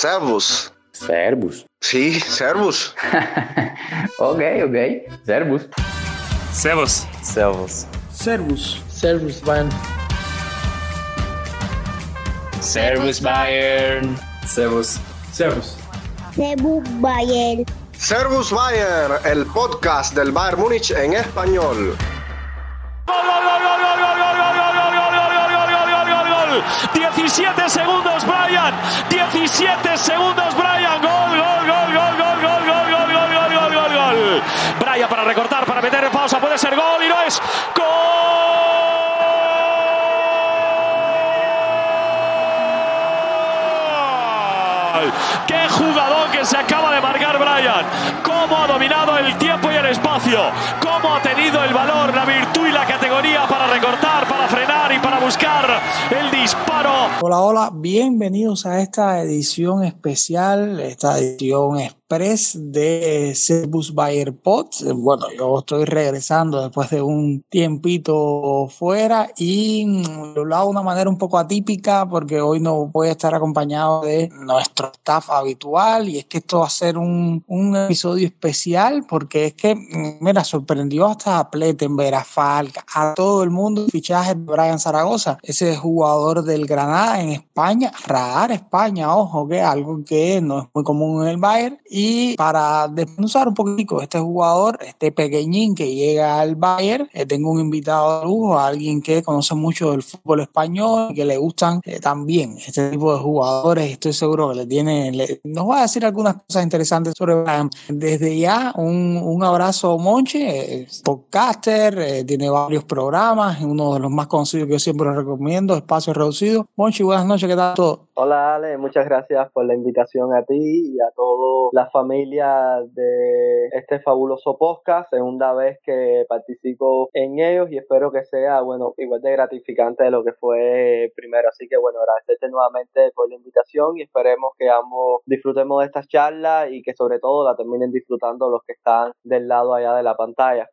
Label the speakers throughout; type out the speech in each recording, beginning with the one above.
Speaker 1: Servus.
Speaker 2: Servus.
Speaker 1: Sí, servus.
Speaker 2: ok, ok. Servus.
Speaker 3: Servus.
Speaker 4: Servus.
Speaker 5: Servus. Servus, Bayern.
Speaker 6: Servus, Bayern.
Speaker 4: Servus.
Speaker 5: Servus.
Speaker 7: Servus, Bayern.
Speaker 1: Servus Bayern, el podcast del Bayern Múnich en español.
Speaker 8: 17 segundos Brian, 17 segundos Brian, gol, gol, gol, gol, gol, gol, gol, gol, gol, gol, gol, gol, gol. Brian para recortar, para meter en pausa, puede ser gol y no es gol. ¡Qué jugador que se acaba de marcar Brian! ¿Cómo ha dominado el tiempo y el espacio? ¿Cómo ha tenido el valor, la virtud y la categoría para recortar, para frenar buscar el disparo?
Speaker 5: Hola, hola, bienvenidos a esta edición especial, esta edición express de Servus Bayer Pod. Bueno, yo estoy regresando después de un tiempito fuera y lo hago de una manera un poco atípica porque hoy no voy a estar acompañado de nuestro staff habitual y es que esto va a ser un, un episodio especial porque es que, mira, sorprendió hasta a Plettenberg, a a todo el mundo el fichaje de Brian Zaragoza, ese jugador del Granada en España, radar España, ojo, que algo que no es muy común en el Bayern. Para desmenuzar un poquito este jugador, este pequeñín que llega al Bayern, eh, tengo un invitado de lujo, alguien que conoce mucho del fútbol español, que le gustan eh, también este tipo de jugadores. Estoy seguro que le tiene, nos va a decir algunas cosas interesantes sobre Brian. Desde ya, un, un abrazo, Monche, eh, podcaster, eh, tiene varios programas, uno de los más conocidos que yo siempre recomiendo, Espacio Reducido. Monchi, buenas noches, ¿qué tal todo?
Speaker 4: Hola Ale, muchas gracias por la invitación a ti y a toda la familia de este fabuloso podcast. Segunda vez que participo en ellos y espero que sea, bueno, igual de gratificante de lo que fue primero. Así que bueno, agradecerte nuevamente por la invitación y esperemos que ambos disfrutemos de estas charlas y que sobre todo la terminen disfrutando los que están del lado allá de la pantalla.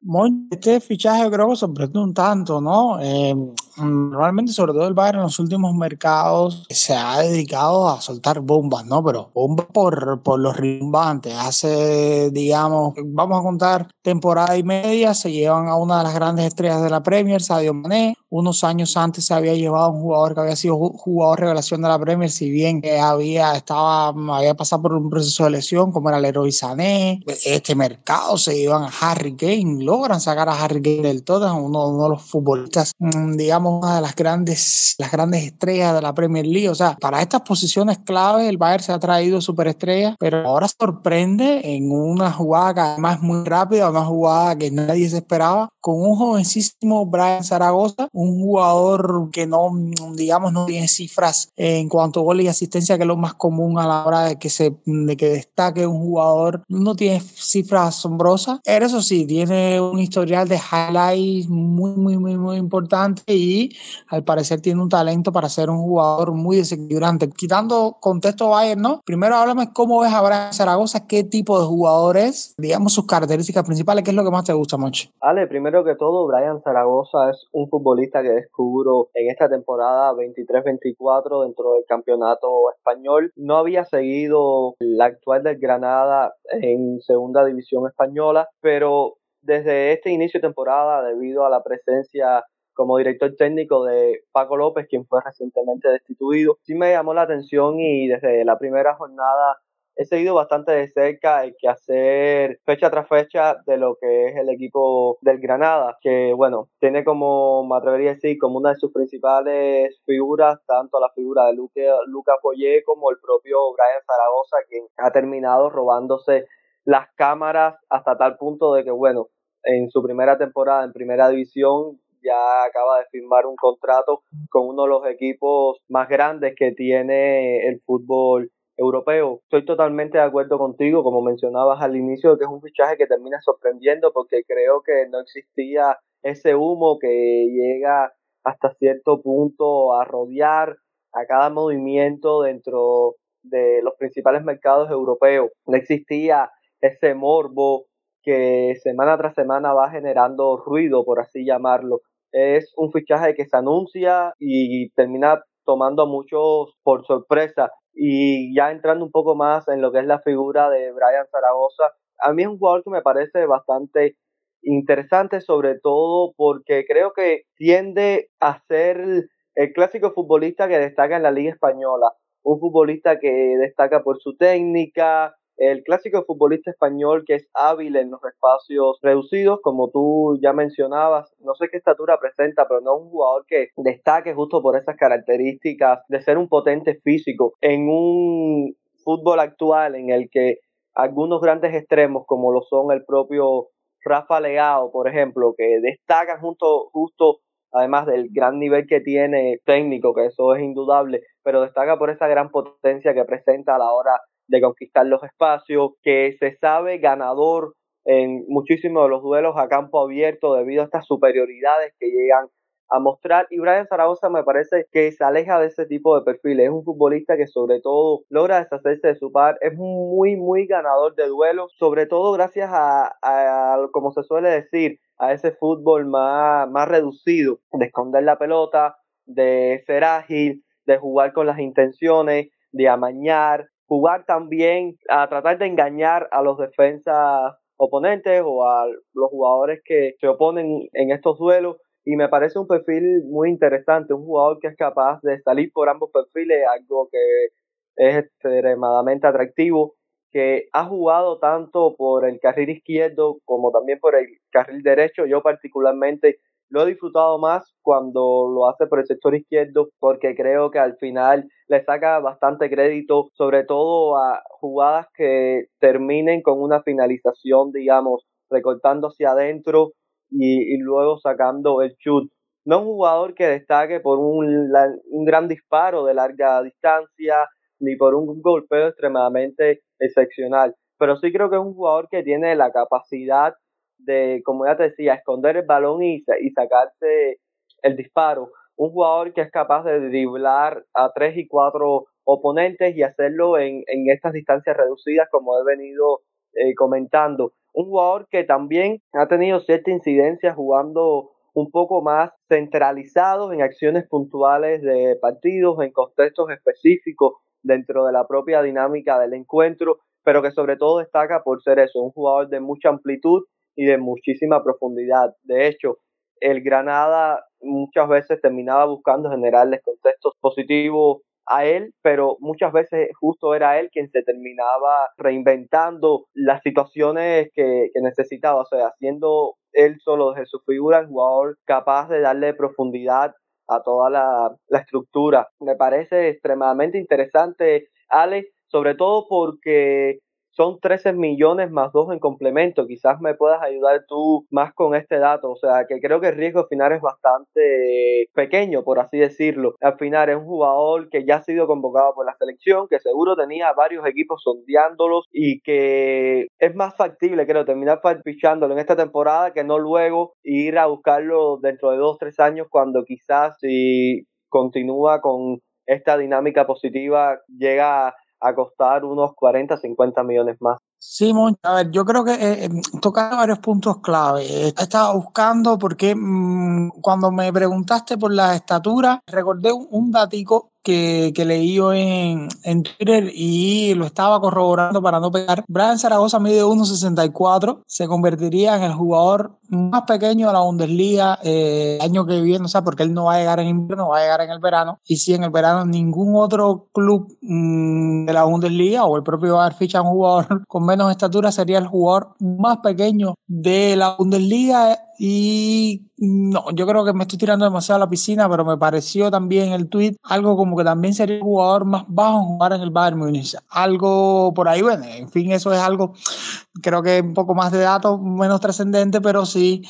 Speaker 5: Este fichaje creo que sorprendió un tanto, ¿no? Eh, normalmente, sobre todo el Bayern en los últimos mercados, se ha dedicado a soltar bombas, ¿no? Pero bombas por, por los rimbambantes. Hace, digamos, vamos a contar temporada y media, se llevan a una de las grandes estrellas de la Premier, Sadio Mané. Unos años antes se había llevado a un jugador que había sido jugador revelación de la Premier, si bien que había, estaba, había pasado por un proceso de lesión, como era Leroy Sané. Este mercado se llevan a Harry Kane, logran sacar a Harry Kane del todo, uno, uno de los futbolistas, digamos, una de las grandes, las grandes estrellas de la Premier League. O sea, para estas posiciones clave, el Bayern se ha traído superestrellas, pero ahora sorprende en una jugada que además es muy rápida, una jugada que nadie se esperaba, con un jovencísimo Brian Zaragoza, un jugador que no, digamos, no tiene cifras en cuanto a goles y asistencia, que es lo más común a la hora de que se, de que destaque un jugador, no tiene cifras asombrosas, pero eso sí, tiene un historial de highlights muy, muy, muy, muy importante y al parecer tiene un talento para ser un jugador muy desequilibrante. Quitando contexto Bayern, ¿no? Primero háblame cómo ves a Brian Zaragoza, qué tipo de jugador es, digamos sus características principales, qué es lo que más te gusta, Monchi.
Speaker 4: Ale, primero que todo, Brian Zaragoza es un futbolista que descubro en esta temporada 23-24 dentro del campeonato español. No había seguido la actual del Granada en segunda división española, pero desde este inicio de temporada, debido a la presencia como director técnico de Paco López, quien fue recientemente destituido. Sí me llamó la atención y desde la primera jornada he seguido bastante de cerca el que hacer fecha tras fecha de lo que es el equipo del Granada, que bueno, tiene como, me atrevería a decir, como una de sus principales figuras, tanto la figura de Luca, Luca Poyé como el propio Brian Zaragoza, quien ha terminado robándose las cámaras hasta tal punto de que bueno, en su primera temporada en primera división ya acaba de firmar un contrato con uno de los equipos más grandes que tiene el fútbol europeo. Estoy totalmente de acuerdo contigo, como mencionabas al inicio, que es un fichaje que termina sorprendiendo porque creo que no existía ese humo que llega hasta cierto punto a rodear a cada movimiento dentro de los principales mercados europeos. No existía ese morbo que semana tras semana va generando ruido, por así llamarlo. Es un fichaje que se anuncia y termina tomando a muchos por sorpresa. Y ya entrando un poco más en lo que es la figura de Brian Zaragoza, a mí es un jugador que me parece bastante interesante, sobre todo porque creo que tiende a ser el clásico futbolista que destaca en la Liga Española. Un futbolista que destaca por su técnica, el clásico futbolista español que es hábil en los espacios reducidos, como tú ya mencionabas, no sé qué estatura presenta, pero no es un jugador que destaque justo por esas características de ser un potente físico. En un fútbol actual en el que algunos grandes extremos como lo son el propio Rafa Leao, por ejemplo, que destacan junto, justo además del gran nivel que tiene técnico, que eso es indudable, pero destaca por esa gran potencia que presenta a la hora de conquistar los espacios, que se sabe ganador en muchísimos de los duelos a campo abierto debido a estas superioridades que llegan a mostrar. Y Brian Zaragoza me parece que se aleja de ese tipo de perfiles. Es un futbolista que sobre todo logra deshacerse de su par. Es muy, muy ganador de duelos, sobre todo gracias a, como se suele decir, a ese fútbol más, más reducido, de esconder la pelota, de ser ágil, de jugar con las intenciones, de amañar, jugar también a tratar de engañar a los defensas oponentes o a los jugadores que se oponen en estos duelos y me parece un perfil muy interesante, un jugador que es capaz de salir por ambos perfiles, algo que es extremadamente atractivo, que ha jugado tanto por el carril izquierdo como también por el carril derecho. Yo particularmente lo he disfrutado más cuando lo hace por el sector izquierdo porque creo que al final le saca bastante crédito, sobre todo a jugadas que terminen con una finalización, digamos, recortando hacia adentro y, luego sacando el chut. No es un jugador que destaque por un, un gran disparo de larga distancia ni por un golpeo extremadamente excepcional, pero sí creo que es un jugador que tiene la capacidad de, como ya te decía, esconder el balón y, y sacarse el disparo. Un jugador que es capaz de driblar a tres y cuatro oponentes y hacerlo en, en estas distancias reducidas, como he venido eh, comentando un jugador que también ha tenido cierta incidencia jugando un poco más centralizado en acciones puntuales de partidos, en contextos específicos dentro de la propia dinámica del encuentro, pero que sobre todo destaca por ser eso, un jugador de mucha amplitud y de muchísima profundidad. De hecho, el Granada muchas veces terminaba buscando generarles contextos positivos a él, pero muchas veces justo era él quien se terminaba reinventando las situaciones que, necesitaba, o sea, haciendo él solo desde su figura el jugador capaz de darle profundidad a toda la, la estructura. Me parece extremadamente interesante, Ale, sobre todo porque son 13 millones más 2 en complemento. Quizás me puedas ayudar tú más con este dato. O sea, que creo que el riesgo final es bastante pequeño, por así decirlo. Al final es un jugador que ya ha sido convocado por la selección, que seguro tenía varios equipos sondeándolos y que es más factible, creo, terminar fichándolo en esta temporada que no luego ir a buscarlo dentro de 2-3 años cuando quizás si continúa con esta dinámica positiva llega a costar unos 40, 50 millones más.
Speaker 5: Sí, a ver, yo creo que eh, toca varios puntos clave. Estaba buscando porque mm, cuando me preguntaste por la estatura, recordé un, un datico que, que leí yo en, en, Twitter y lo estaba corroborando para no pegar. Brian Zaragoza mide 1.64, se convertiría en el jugador más pequeño de la Bundesliga eh, año que viene, o sea, porque él no va a llegar en invierno, va a llegar en el verano. Y si en el verano ningún otro club mmm, de la Bundesliga o el propio Bayern ficha un jugador con menos estatura, sería el jugador más pequeño de la Bundesliga y no, yo creo que me estoy tirando demasiado a la piscina, pero me pareció también el tweet algo como que también sería el jugador más bajo en jugar en el Bayern Munich. Algo por ahí, bueno, en fin, eso es algo, creo que un poco más de datos, menos trascendente, pero sí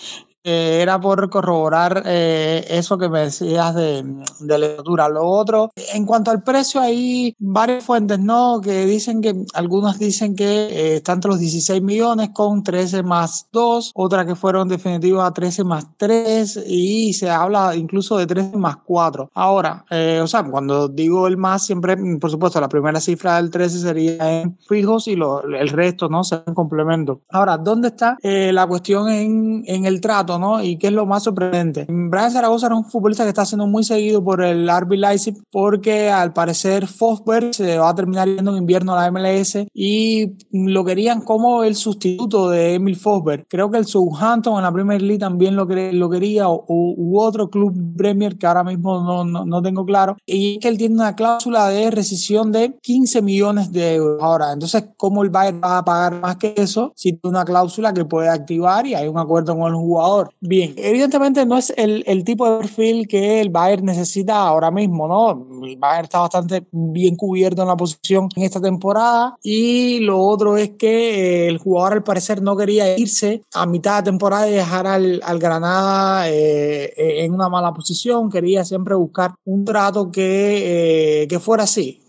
Speaker 5: era por corroborar eh, eso que me decías de, de lectura. Lo otro, en cuanto al precio, hay varias fuentes, ¿no? Que dicen que, algunos dicen que eh, está entre los 16 millones con 13 más 2, otras que fueron definitivas a 13 más 3 y se habla incluso de 13 más 4. Ahora, eh, o sea, cuando digo el más, siempre, por supuesto, la primera cifra del 13 sería en fijos y lo, el resto, ¿no? Se en complemento. Ahora, ¿dónde está la cuestión en, en el trato? ¿No? Y qué es lo más sorprendente. Brian Zaragoza era un futbolista que está siendo muy seguido por el RB Leipzig porque al parecer Fosberg se va a terminar yendo en invierno a la MLS y lo querían como el sustituto de Emil Fosberg. Creo que el Southampton en la Premier League también lo, lo quería o, u otro club Premier que ahora mismo no, no, no tengo claro. Y es que él tiene una cláusula de rescisión de 15 millones de euros. Ahora, entonces, ¿cómo el Bayern va a pagar más que eso si tiene una cláusula que puede activar y hay un acuerdo con el jugador? Bien, evidentemente no es el, el tipo de perfil que el Bayern necesita ahora mismo, ¿no? El Bayern está bastante bien cubierto en la posición en esta temporada y lo otro es que eh, el jugador al parecer no quería irse a mitad de temporada y dejar al, al Granada eh, en una mala posición, quería siempre buscar un trato que, eh, que fuera así,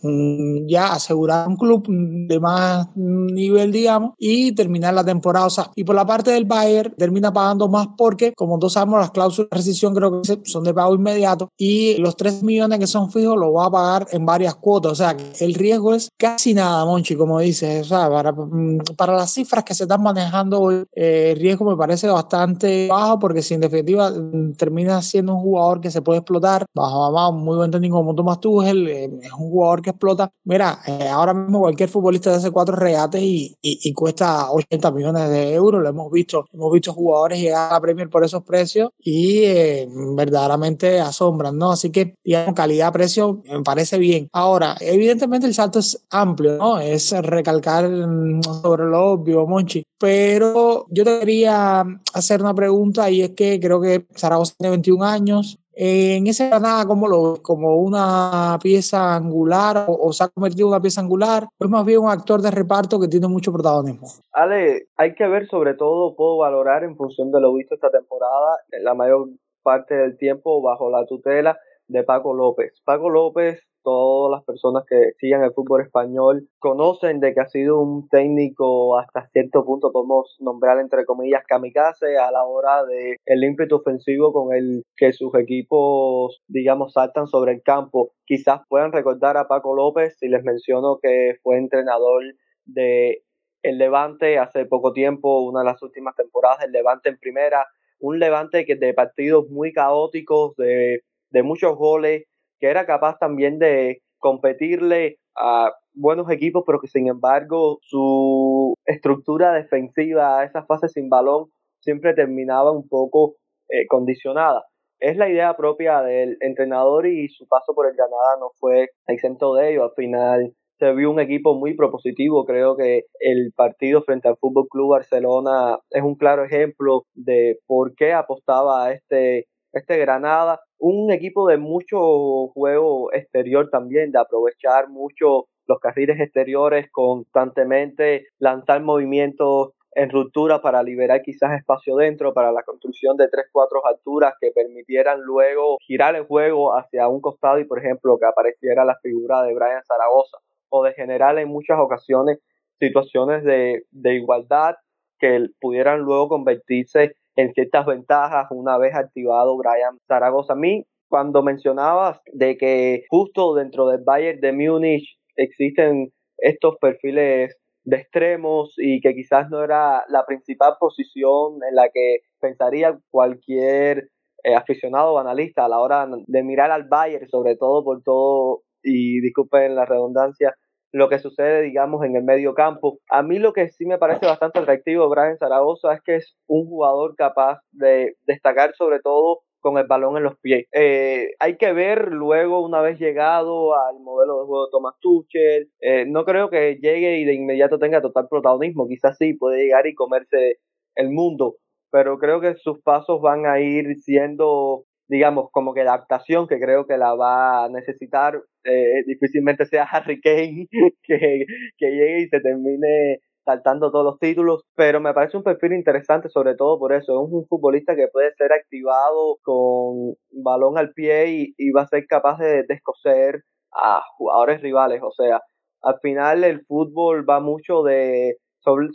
Speaker 5: ya asegurar un club de más nivel, digamos, y terminar la temporada. O sea, y por la parte del Bayern termina pagando más porque, como todos sabemos, las cláusulas de rescisión creo que son de pago inmediato y los 3 millones que son fijos los va a pagar en varias cuotas. O sea, el riesgo es casi nada, Monchi, como dices. O sea, para, mm, para las cifras que se están manejando hoy, eh, el riesgo me parece bastante bajo porque si en definitiva mm, termina siendo un jugador que se puede explotar, bajo, bajo muy buen técnico como Tomás Tuchel, eh, es un jugador que explota. Mira, eh, ahora mismo cualquier futbolista hace cuatro regates y, y, cuesta 80 millones de euros. Lo hemos visto, hemos visto jugadores llegar a la Premier por esos precios y eh, verdaderamente asombran, ¿no? Así que, digamos, calidad-precio me parece bien. Ahora, evidentemente el salto es amplio, ¿no? Es recalcar mm, sobre lo obvio, Monchi. Pero yo te quería hacer una pregunta y es que creo que Zaragoza tiene 21 años, en ese Granada, ¿cómo lo ¿Como una pieza angular o, se ha convertido en una pieza angular? ¿O es más bien un actor de reparto que tiene mucho protagonismo?
Speaker 4: Ale, hay que ver sobre todo, puedo valorar en función de lo visto esta temporada, la mayor parte del tiempo bajo la tutela de Paco López. Paco López todas las personas que sigan el fútbol español conocen de que ha sido un técnico hasta cierto punto podemos nombrar entre comillas kamikaze a la hora de el ímpetu ofensivo con el que sus equipos digamos saltan sobre el campo quizás puedan recordar a Paco López si les menciono que fue entrenador de el Levante hace poco tiempo una de las últimas temporadas del Levante en primera un Levante que de partidos muy caóticos de, de muchos goles que era capaz también de competirle a buenos equipos, pero que sin embargo su estructura defensiva, esa fase sin balón, siempre terminaba un poco eh, condicionada. Es la idea propia del entrenador y su paso por el Granada no fue exento de ello. Al final se vio un equipo muy propositivo. Creo que el partido frente al Fútbol Club Barcelona es un claro ejemplo de por qué apostaba a este, este Granada un equipo de mucho juego exterior también, de aprovechar mucho los carriles exteriores constantemente, lanzar movimientos en ruptura para liberar quizás espacio dentro, para la construcción de 3-4 alturas que permitieran luego girar el juego hacia un costado y, por ejemplo, que apareciera la figura de Brian Zaragoza, o de generar en muchas ocasiones situaciones de, de igualdad que pudieran luego convertirse en ciertas ventajas una vez activado Brian Zaragoza. A mí, cuando mencionabas de que justo dentro del Bayern de Múnich existen estos perfiles de extremos y que quizás no era la principal posición en la que pensaría cualquier eh, aficionado o analista a la hora de mirar al Bayern, sobre todo por todo, y disculpen la redundancia, lo que sucede, digamos, en el medio campo. A mí lo que sí me parece bastante atractivo Brian Zaragoza es que es un jugador capaz de destacar sobre todo con el balón en los pies. Eh, hay que ver luego, una vez llegado al modelo de juego de Thomas Tuchel, eh, no creo que llegue y de inmediato tenga total protagonismo, quizás sí puede llegar y comerse el mundo, pero creo que sus pasos van a ir siendo digamos, como que adaptación que creo que la va a necesitar. Eh, difícilmente sea Harry Kane que, que llegue y se termine saltando todos los títulos, pero me parece un perfil interesante sobre todo por eso, es un futbolista que puede ser activado con balón al pie y, va a ser capaz de descoser a jugadores rivales, o sea, al final el fútbol va mucho de,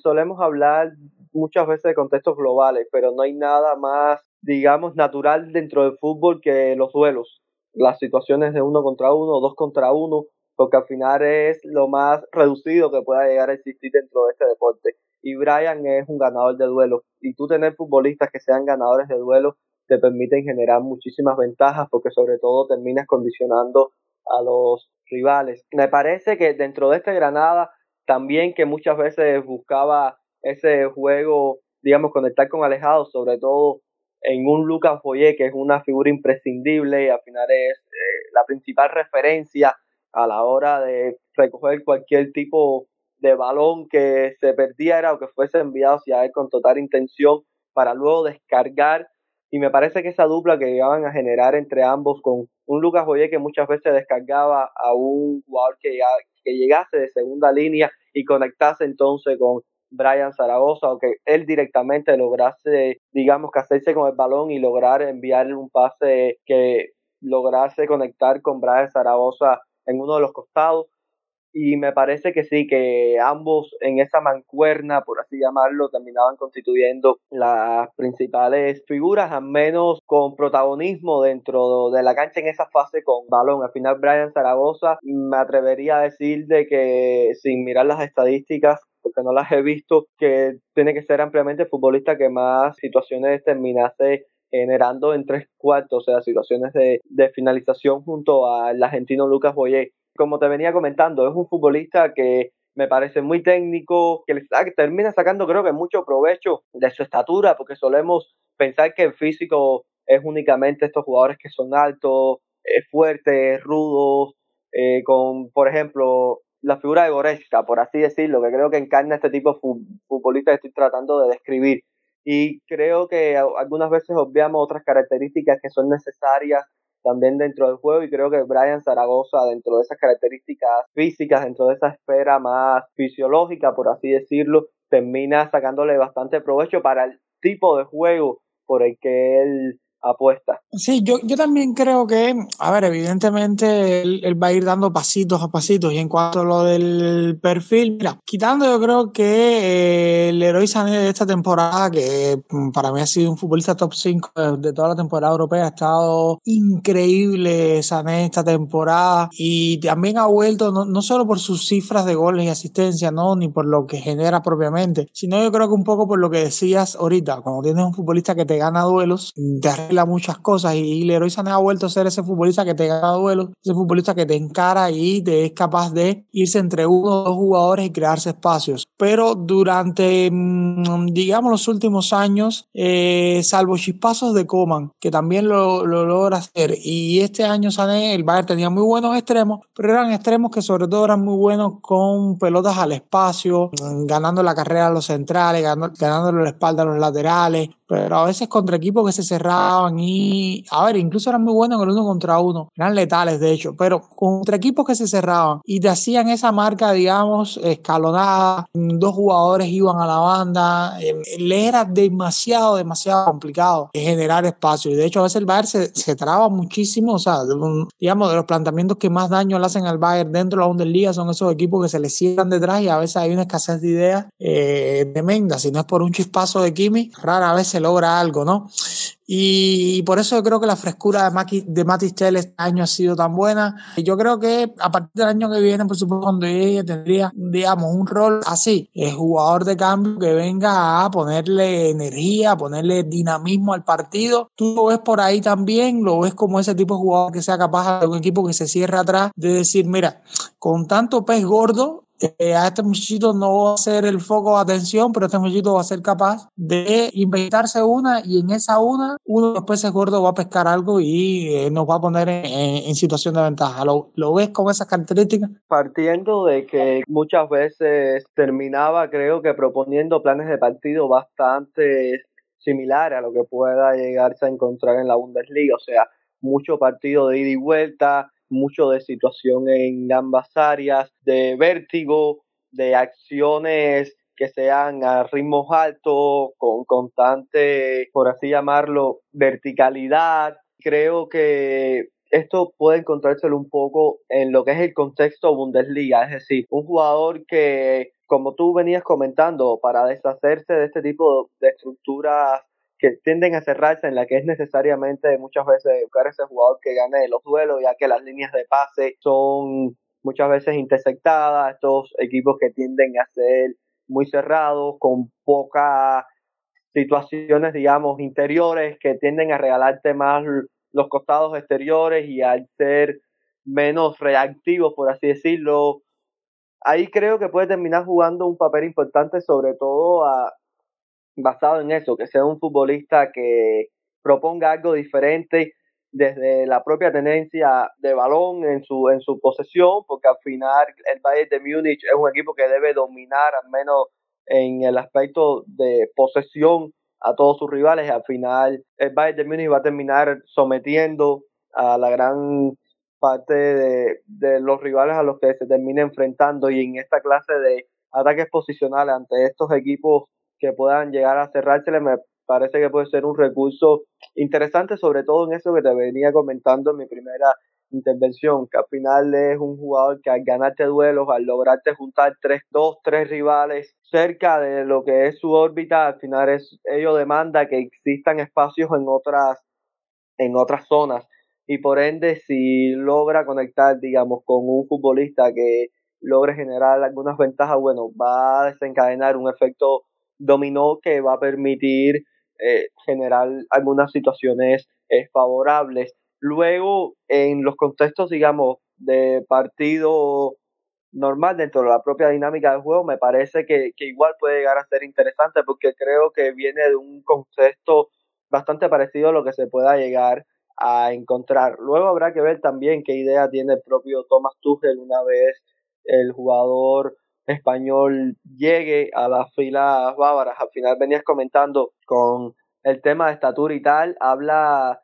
Speaker 4: solemos hablar muchas veces de contextos globales, pero no hay nada más digamos, natural dentro del fútbol que los duelos, las situaciones de uno contra uno, dos contra uno, porque al final es lo más reducido que pueda llegar a existir dentro de este deporte. Y Brian es un ganador de duelo. Y tú tener futbolistas que sean ganadores de duelo te permiten generar muchísimas ventajas porque sobre todo terminas condicionando a los rivales. Me parece que dentro de este Granada también que muchas veces buscaba ese juego, digamos, conectar con Alejado, sobre todo en un Lucas Boyé que es una figura imprescindible y al final es eh, la principal referencia a la hora de recoger cualquier tipo de balón que se perdiera o que fuese enviado hacia él con total intención para luego descargar. Y me parece que esa dupla que iban a generar entre ambos con un Lucas Boyer que muchas veces descargaba a un jugador que, que llegase de segunda línea y conectase entonces con Brian Zaragoza o que él directamente lograse, digamos, que hacerse con el balón y lograr enviarle un pase que lograse conectar con Brian Zaragoza en uno de los costados y me parece que sí, que ambos en esa mancuerna, por así llamarlo, terminaban constituyendo las principales figuras, al menos con protagonismo dentro de la cancha en esa fase con balón. Al final, Brian Zaragoza, me atrevería a decir de que sin mirar las estadísticas, porque no las he visto, que tiene que ser ampliamente el futbolista que más situaciones terminase generando en tres cuartos, o sea, situaciones de, de finalización junto al argentino Lucas Boyer como te venía comentando, es un futbolista que me parece muy técnico, que termina sacando creo que mucho provecho de su estatura, porque solemos pensar que el físico es únicamente estos jugadores que son altos, eh, fuertes, rudos, eh, con, por ejemplo, la figura de Goretzka, por así decirlo, que creo que encarna este tipo de futbolista que estoy tratando de describir. Y creo que algunas veces obviamos otras características que son necesarias también dentro del juego y creo que Brian Zaragoza dentro de esas características físicas, dentro de esa esfera más fisiológica, por así decirlo, termina sacándole bastante provecho para el tipo de juego por el que él apuesta.
Speaker 5: Sí, yo, yo también creo que, a ver, evidentemente él, va a ir dando pasitos a pasitos y en cuanto a lo del perfil, mira, quitando yo creo que eh, el héroe Sané de esta temporada, que mm, para mí ha sido un futbolista top 5 de, toda la temporada europea, ha estado increíble Sané esta temporada y también ha vuelto no, no solo por sus cifras de goles y asistencia, no, ni por lo que genera propiamente, sino yo creo que un poco por lo que decías ahorita, cuando tienes un futbolista que te gana duelos, te muchas cosas y Leroy Sané ha vuelto a ser ese futbolista que te gana duelos, ese futbolista que te encara y te es capaz de irse entre uno o dos jugadores y crearse espacios. Pero durante, mm, digamos, los últimos años, eh, salvo chispazos de Coman, que también lo, lo, logra hacer, y este año Sané, el Bayern tenía muy buenos extremos, pero eran extremos que sobre todo eran muy buenos con pelotas al espacio, ganando la carrera a los centrales, ganando, ganándole la espalda a los laterales, pero a veces contra equipos que se cerraban y, a ver, incluso eran muy buenos en el uno contra uno, eran letales de hecho, pero contra equipos que se cerraban y te hacían esa marca, digamos, escalonada, dos jugadores iban a la banda, eh, le era demasiado, demasiado complicado generar espacio. Y de hecho a veces el Bayern se, se traba muchísimo, o sea, digamos, de los planteamientos que más daño le hacen al Bayern dentro de la Bundesliga son esos equipos que se le cierran detrás y a veces hay una escasez de ideas eh, tremenda, si no es por un chispazo de Kimi, rara vez se logra algo, ¿no? Y por eso yo creo que la frescura de, Maki, de este año ha sido tan buena. Yo creo que a partir del año que viene, por supuesto, cuando ella tendría, digamos, un rol así, el jugador de cambio que venga a ponerle energía, a ponerle dinamismo al partido. Tú lo ves por ahí también, lo ves como ese tipo de jugador que sea capaz de un equipo que se cierre atrás, de decir, mira, con tanto pez gordo, eh, a este muchachito no va a ser el foco de atención, pero este muchachito va a ser capaz de inventarse una y en esa una, uno de los peces gordos va a pescar algo y eh, nos va a poner en, situación de ventaja. ¿Lo, ¿Lo, ves con esas características?
Speaker 4: Partiendo de que muchas veces terminaba, creo que proponiendo planes de partido bastante similares a lo que pueda llegarse a encontrar en la Bundesliga, o sea, mucho partido de ida y vuelta, mucho de situación en ambas áreas, de vértigo, de acciones que sean a ritmos altos, con constante, por así llamarlo, verticalidad. Creo que esto puede encontrárselo un poco en lo que es el contexto Bundesliga, es decir, un jugador que, como tú venías comentando, para deshacerse de este tipo de estructuras que tienden a cerrarse en la que es necesariamente muchas veces buscar ese jugador que gane los duelos, ya que las líneas de pase son muchas veces intersectada, estos equipos que tienden a ser muy cerrados, con pocas situaciones, digamos, interiores, que tienden a regalarte más los costados exteriores y al ser menos reactivos, por así decirlo, ahí creo que puede terminar jugando un papel importante, sobre todo a, basado en eso, que sea un futbolista que proponga algo diferente desde la propia tenencia de balón en su, en su posesión, porque al final el Bayern de Múnich es un equipo que debe dominar al menos en el aspecto de posesión a todos sus rivales. Al final el Bayern de Múnich va a terminar sometiendo a la gran parte de, de los rivales a los que se termina enfrentando y en esta clase de ataques posicionales ante estos equipos que puedan llegar a cerrársele me parece que puede ser un recurso interesante, sobre todo en eso que te venía comentando en mi primera intervención, que al final es un jugador que al ganarte duelos, al lograrte juntar tres, dos, tres rivales cerca de lo que es su órbita, al final es, ello demanda que existan espacios en otras, en otras zonas. Y por ende, si logra conectar, digamos, con un futbolista que logre generar algunas ventajas, bueno, va a desencadenar un efecto dominó que va a permitir eh, generar algunas situaciones eh, favorables. Luego, en los contextos, digamos, de partido normal dentro de la propia dinámica del juego, me parece que, igual puede llegar a ser interesante porque creo que viene de un contexto bastante parecido a lo que se pueda llegar a encontrar. Luego habrá que ver también qué idea tiene el propio Thomas Tuchel una vez el jugador español llegue a las filas bávaras. Al final venías comentando con el tema de estatura y tal, habla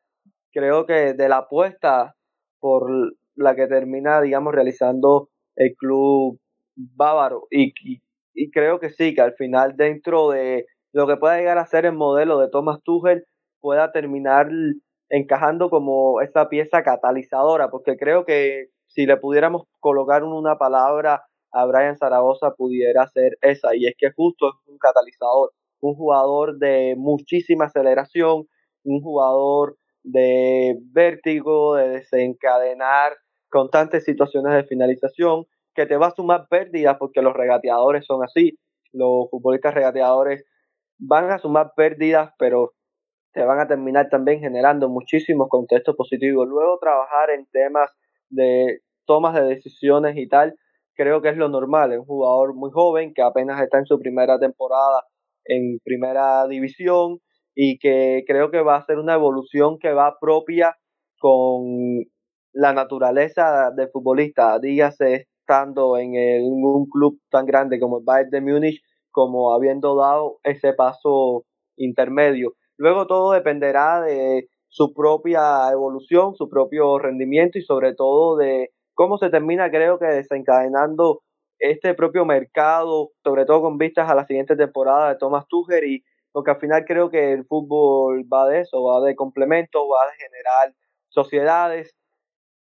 Speaker 4: creo que de la apuesta por la que termina, digamos, realizando el club bávaro. Y, y, creo que sí, que al final dentro de lo que pueda llegar a ser el modelo de Thomas Tuchel, pueda terminar encajando como esa pieza catalizadora, porque creo que si le pudiéramos colocar una palabra a Brian Zaragoza pudiera ser esa, y es que justo es un catalizador, un jugador de muchísima aceleración, un jugador de vértigo, de desencadenar constantes situaciones de finalización, que te va a sumar pérdidas porque los regateadores son así, los futbolistas regateadores van a sumar pérdidas, pero te van a terminar también generando muchísimos contextos positivos. Luego trabajar en temas de tomas de decisiones y tal, creo que es lo normal. Es un jugador muy joven que apenas está en su primera temporada en primera división y que creo que va a ser una evolución que va propia con la naturaleza del futbolista, dígase estando en, un club tan grande como el Bayern de Múnich, como habiendo dado ese paso intermedio. Luego todo dependerá de su propia evolución, su propio rendimiento y sobre todo de cómo se termina, creo que desencadenando este propio mercado, sobre todo con vistas a la siguiente temporada de Thomas Tuchel y porque al final creo que el fútbol va de eso, va de complemento, va de generar sociedades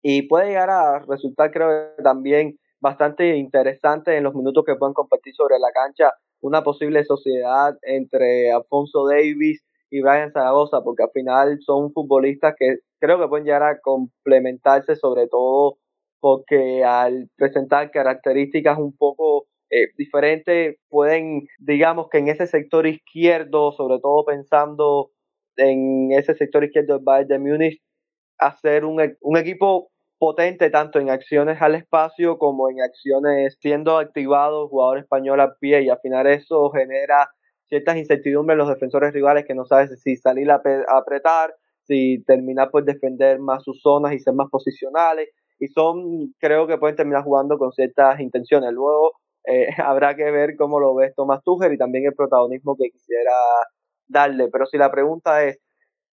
Speaker 4: y puede llegar a resultar creo también bastante interesante en los minutos que puedan compartir sobre la cancha una posible sociedad entre Alfonso Davis y Brian Zaragoza, porque al final son futbolistas que creo que pueden llegar a complementarse sobre todo porque al presentar características un poco eh, diferentes, pueden, digamos que en ese sector izquierdo, sobre todo pensando en ese sector izquierdo del Bayern de Múnich, hacer un, un equipo potente tanto en acciones al espacio como en acciones siendo activados jugador español a pie y al final eso genera ciertas incertidumbres en los defensores rivales que no saben si salir a apretar, si terminar por defender más sus zonas y ser más posicionales y son, creo que pueden terminar jugando con ciertas intenciones. Luego eh, habrá que ver cómo lo ves Tomás Tuchel y también el protagonismo que quisiera darle. Pero si la pregunta es,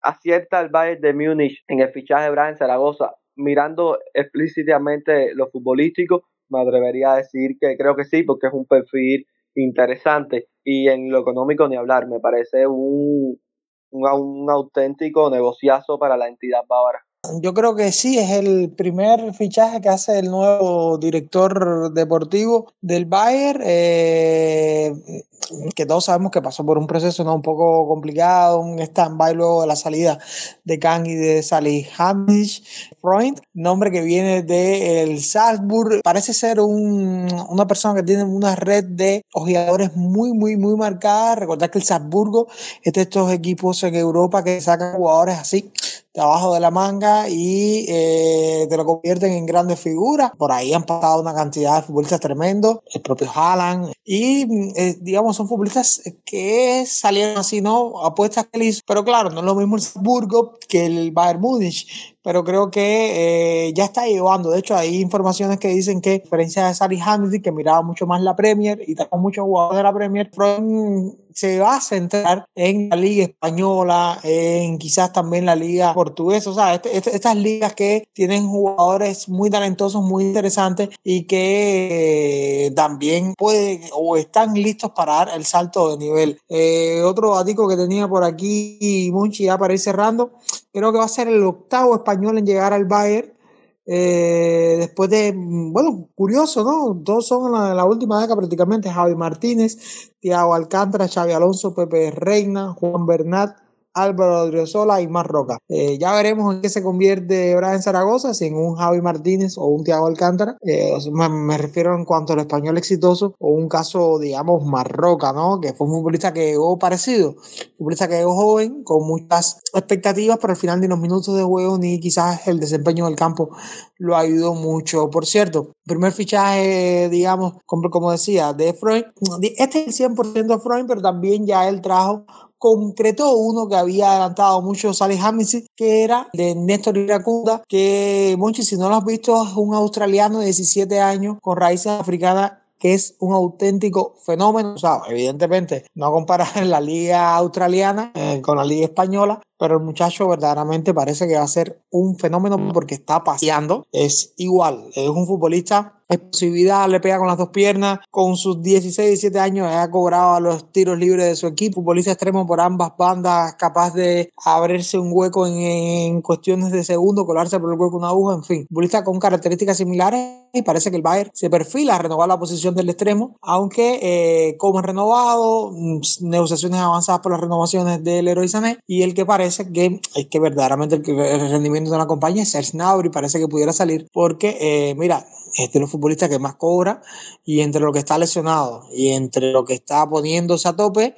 Speaker 4: ¿acierta el Bayern de Múnich en el fichaje de Brian Zaragoza? Mirando explícitamente lo futbolístico, me atrevería a decir que creo que sí, porque es un perfil interesante y en lo económico ni hablar, me parece un, un, un auténtico negociazo para la entidad bávara.
Speaker 5: Yo creo que sí, es el primer fichaje que hace el nuevo director deportivo del Bayern. Eh, que todos sabemos que pasó por un proceso ¿no? un poco complicado, un stand-by luego de la salida de Kang y de Salihamidzic Freund, nombre que viene del Salzburg, parece ser un, una persona que tiene una red de ojeadores muy, muy, muy marcada. Recordar que el Salzburgo es de estos equipos en Europa que sacan jugadores así de abajo de la manga y eh, te lo convierten en grandes figuras. Por ahí han pasado una cantidad de futbolistas tremendos, el propio Haaland, y eh, digamos son futbolistas que salieron así, ¿no? Apuestas que hizo. Pero claro, no es lo mismo el Salzburgo que el Bayern Múnich, pero creo que eh, ya está llevando. De hecho, hay informaciones que dicen que, a diferencia de Sally Hamilton, que miraba mucho más la Premier y tenía muchos jugadores de la Premier, se va a centrar en la liga española, en quizás también la liga portuguesa, o sea, este, este, estas ligas que tienen jugadores muy talentosos, muy interesantes y que eh, también pueden o están listos para dar el salto de nivel. Eh, otro datico que tenía por aquí, Munchi, ya para ir cerrando, creo que va a ser el octavo español en llegar al Bayern eh, después de, bueno, curioso, ¿no? Todos son la, la última década prácticamente. Javi Martínez, Tiago Alcántara, Xavi Alonso, Pepe Reina, Juan Bernat, Álvaro Odriozola y Mar Roca. Eh, ya veremos en qué se convierte Brian Zaragoza, si en un Javi Martínez o un Tiago Alcántara. Eh, me, refiero en cuanto al español exitoso o un caso, digamos, Mar Roca, ¿no? Que fue un futbolista que llegó parecido, un futbolista que llegó joven, con muchas expectativas, pero al final de los minutos de juego ni quizás el desempeño del campo lo ayudó mucho. Por cierto, primer fichaje, digamos, como, como decía, de Freud. Este es el 100% de Freud, pero también ya él trajo concretó uno que había adelantado mucho Sally Hamilton, que era de Néstor Iracunda, que, Monchi, si no lo has visto, es un australiano de 17 años con raíces africanas que es un auténtico fenómeno. O sea, evidentemente, no comparar la liga australiana eh, con la liga española, pero el muchacho verdaderamente parece que va a ser un fenómeno porque está paseando. Es igual, es un futbolista explosividad, le pega con las dos piernas, con sus 16, 17 años ha cobrado a los tiros libres de su equipo, futbolista extremo por ambas bandas, capaz de abrirse un hueco en, cuestiones de segundo, colarse por el hueco una aguja, en fin, futbolista con características similares y parece que el Bayern se perfila a renovar la posición del extremo, aunque eh, como renovado, mm, negociaciones avanzadas por las renovaciones del héroe Sané y el que parece que es que verdaderamente el, rendimiento de la compañía es Serge parece que pudiera salir porque, eh, mira, es de los futbolistas que más cobra y entre lo que está lesionado y entre lo que está poniéndose a tope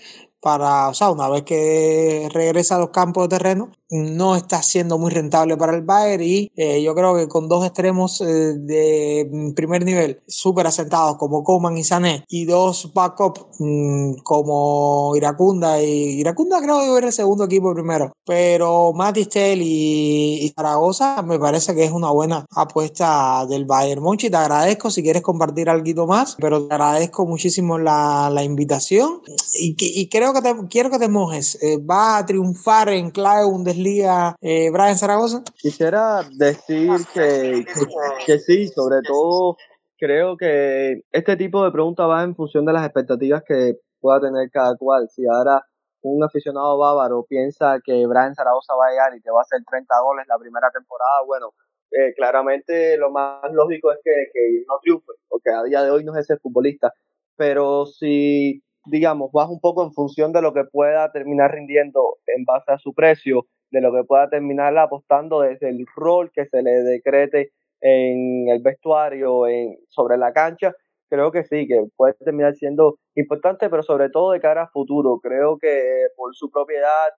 Speaker 5: para, o sea, una vez que regresa a los campos de terreno, no está siendo muy rentable para el Bayern y eh, yo creo que con dos extremos eh, de primer nivel súper asentados como Coman y Sané y dos backup mm, como Iracunda y Iracunda creo que era el segundo equipo primero pero Matistel y, y, Zaragoza me parece que es una buena apuesta del Bayern. Monchi te agradezco si quieres compartir algo más pero te agradezco muchísimo la, la invitación y, y, creo que te, quiero que te mojes eh, va a triunfar en clave un Liga, eh, Brian Zaragoza?
Speaker 4: Quisiera decir que, que, sí, sobre todo creo que este tipo de preguntas va en función de las expectativas que pueda tener cada cual. Si ahora un aficionado bávaro piensa que Brian Zaragoza va a llegar y te va a hacer 30 goles la primera temporada, bueno, eh, claramente lo más lógico es que, que, no triunfe, porque a día de hoy no es ese futbolista. Pero si, digamos, vas un poco en función de lo que pueda terminar rindiendo en base a su precio de lo que pueda terminar apostando desde el rol que se le decrete en el vestuario, en, sobre la cancha, creo que sí, que puede terminar siendo importante, pero sobre todo de cara a futuro. Creo que por su propiedad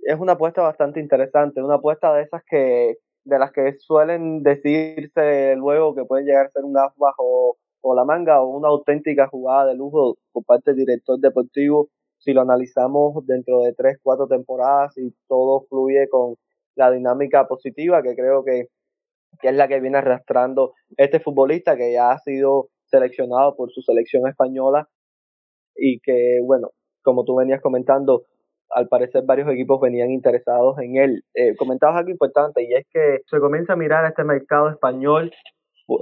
Speaker 4: es una apuesta bastante interesante, una apuesta de esas que de las que suelen decirse luego que pueden llegar a ser un as bajo o la manga o una auténtica jugada de lujo por parte del director deportivo si lo analizamos dentro de tres, cuatro temporadas y todo fluye con la dinámica positiva que creo que, que es la que viene arrastrando este futbolista que ya ha sido seleccionado por su selección española y que, bueno, como tú venías comentando, al parecer varios equipos venían interesados en él. Eh, comentabas algo importante y es que se comienza a mirar este mercado español.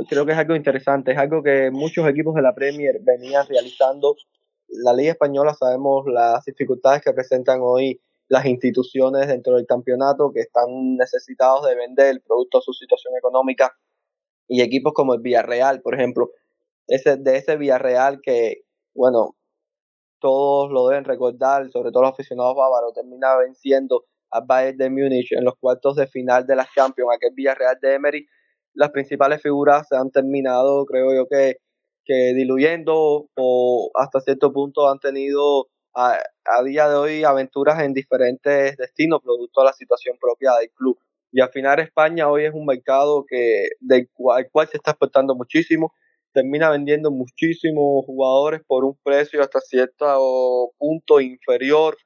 Speaker 4: Creo que es algo interesante, es algo que muchos equipos de la Premier venían realizando. La Liga Española sabemos las dificultades que presentan hoy las instituciones dentro del campeonato que están necesitados de vender producto a su situación económica. Y equipos como el Villarreal, por ejemplo, ese, de ese Villarreal que, bueno, todos lo deben recordar, sobre todo los aficionados bávaros, termina venciendo al Bayern de Múnich en los cuartos de final de las Champions, aquel Villarreal de Emery, las principales figuras se han terminado, creo yo que, que diluyendo o hasta cierto punto han tenido a, a, día de hoy aventuras en diferentes destinos producto de la situación propia del club. Y al final España hoy es un mercado que del cual, se está exportando muchísimo, termina vendiendo muchísimos jugadores por un precio hasta cierto punto inferior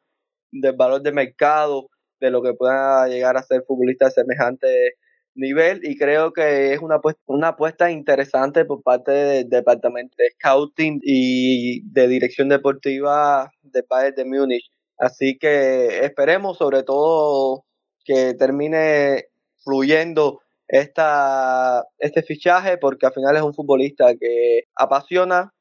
Speaker 4: del valor de mercado de lo que pueda llegar a ser futbolista de semejante nivel y creo que es una apuesta, una apuesta interesante por parte del departamento de scouting y de dirección deportiva de Bayern de Múnich. Así que esperemos sobre todo que termine fluyendo esta, este fichaje porque al final es un futbolista que apasiona,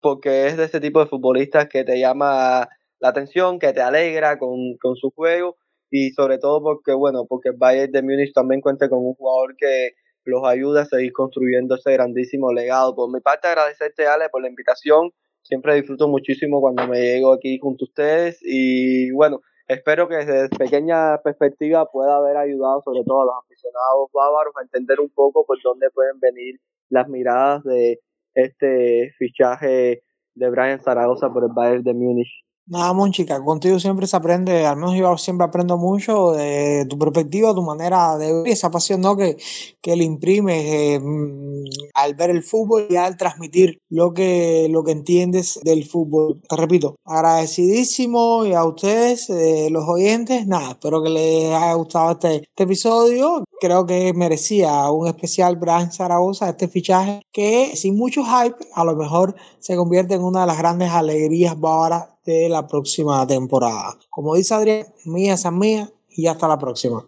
Speaker 4: porque es de ese tipo de futbolistas que te llama la atención, que te alegra con, con su juego y sobre todo porque, bueno, porque el Bayern de Múnich también cuenta con un jugador que los ayuda a seguir construyendo ese grandísimo legado. Por mi parte, agradecerte, Ale, por la invitación. Siempre disfruto muchísimo cuando me llego aquí junto a ustedes y, bueno, espero que desde pequeña perspectiva pueda haber ayudado sobre todo a los aficionados bávaros a entender un poco por dónde pueden venir las miradas de este fichaje de Brian Zaragoza por el Bayern de Múnich.
Speaker 5: Nada, Monchica, contigo siempre se aprende, al menos yo siempre aprendo mucho de tu perspectiva, tu manera de ver esa pasión que, que le imprimes eh, al ver el fútbol y al transmitir lo que, lo que entiendes del fútbol. Te repito, agradecidísimo y a ustedes, eh, los oyentes, nada, espero que les haya gustado este, este episodio. Creo que merecía un especial Brian Zaragoza, este fichaje que sin mucho hype a lo mejor se convierte en una de las grandes alegrías bávaras de la próxima temporada. Como dice Adrián, mía esa mía y hasta la próxima.